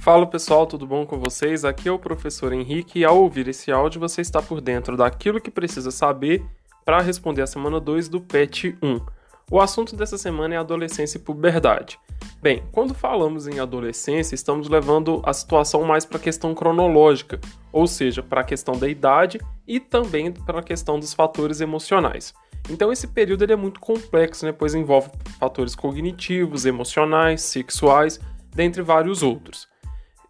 Fala pessoal, tudo bom com vocês? Aqui é o professor Henrique e ao ouvir esse áudio você está por dentro daquilo que precisa saber para responder a semana 2 do PET 1. O assunto dessa semana é adolescência e puberdade. Bem, quando falamos em adolescência, estamos levando a situação mais para a questão cronológica, ou seja, para a questão da idade e também para a questão dos fatores emocionais. Então esse período ele é muito complexo, né, pois envolve fatores cognitivos, emocionais, sexuais, dentre vários outros.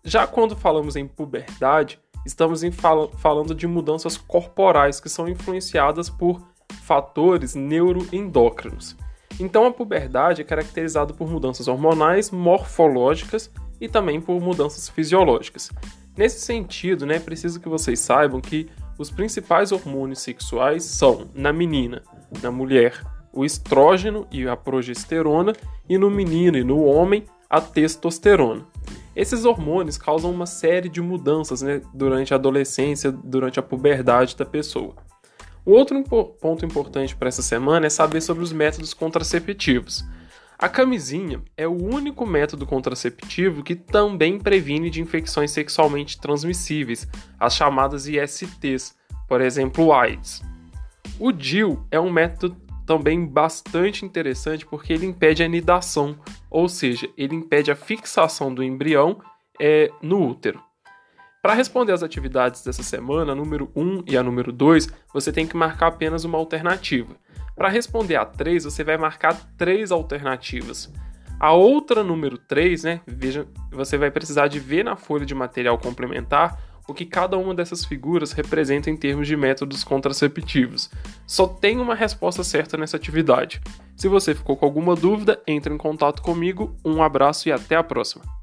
Já quando falamos em puberdade, estamos em fal falando de mudanças corporais que são influenciadas por fatores neuroendócrinos. Então a puberdade é caracterizada por mudanças hormonais, morfológicas e também por mudanças fisiológicas. Nesse sentido, né, é preciso que vocês saibam que os principais hormônios sexuais são, na menina, na mulher, o estrógeno e a progesterona, e no menino e no homem, a testosterona. Esses hormônios causam uma série de mudanças né, durante a adolescência, durante a puberdade da pessoa. O outro ponto importante para essa semana é saber sobre os métodos contraceptivos. A camisinha é o único método contraceptivo que também previne de infecções sexualmente transmissíveis, as chamadas ISTs, por exemplo, AIDS. O DIL é um método também bastante interessante porque ele impede a nidação, ou seja, ele impede a fixação do embrião é, no útero. Para responder às atividades dessa semana, a número 1 e a número 2, você tem que marcar apenas uma alternativa. Para responder a 3, você vai marcar três alternativas. A outra número 3, né, veja, você vai precisar de ver na folha de material complementar o que cada uma dessas figuras representa em termos de métodos contraceptivos. Só tem uma resposta certa nessa atividade. Se você ficou com alguma dúvida, entre em contato comigo. Um abraço e até a próxima.